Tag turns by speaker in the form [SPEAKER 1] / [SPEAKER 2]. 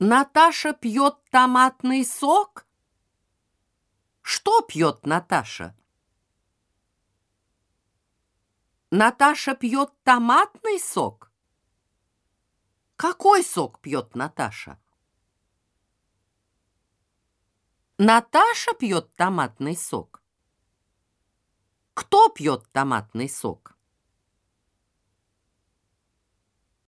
[SPEAKER 1] Наташа пьет томатный сок? Что пьет Наташа? Наташа пьет томатный сок? Какой сок пьет Наташа? Наташа пьет томатный сок. Кто пьет томатный сок?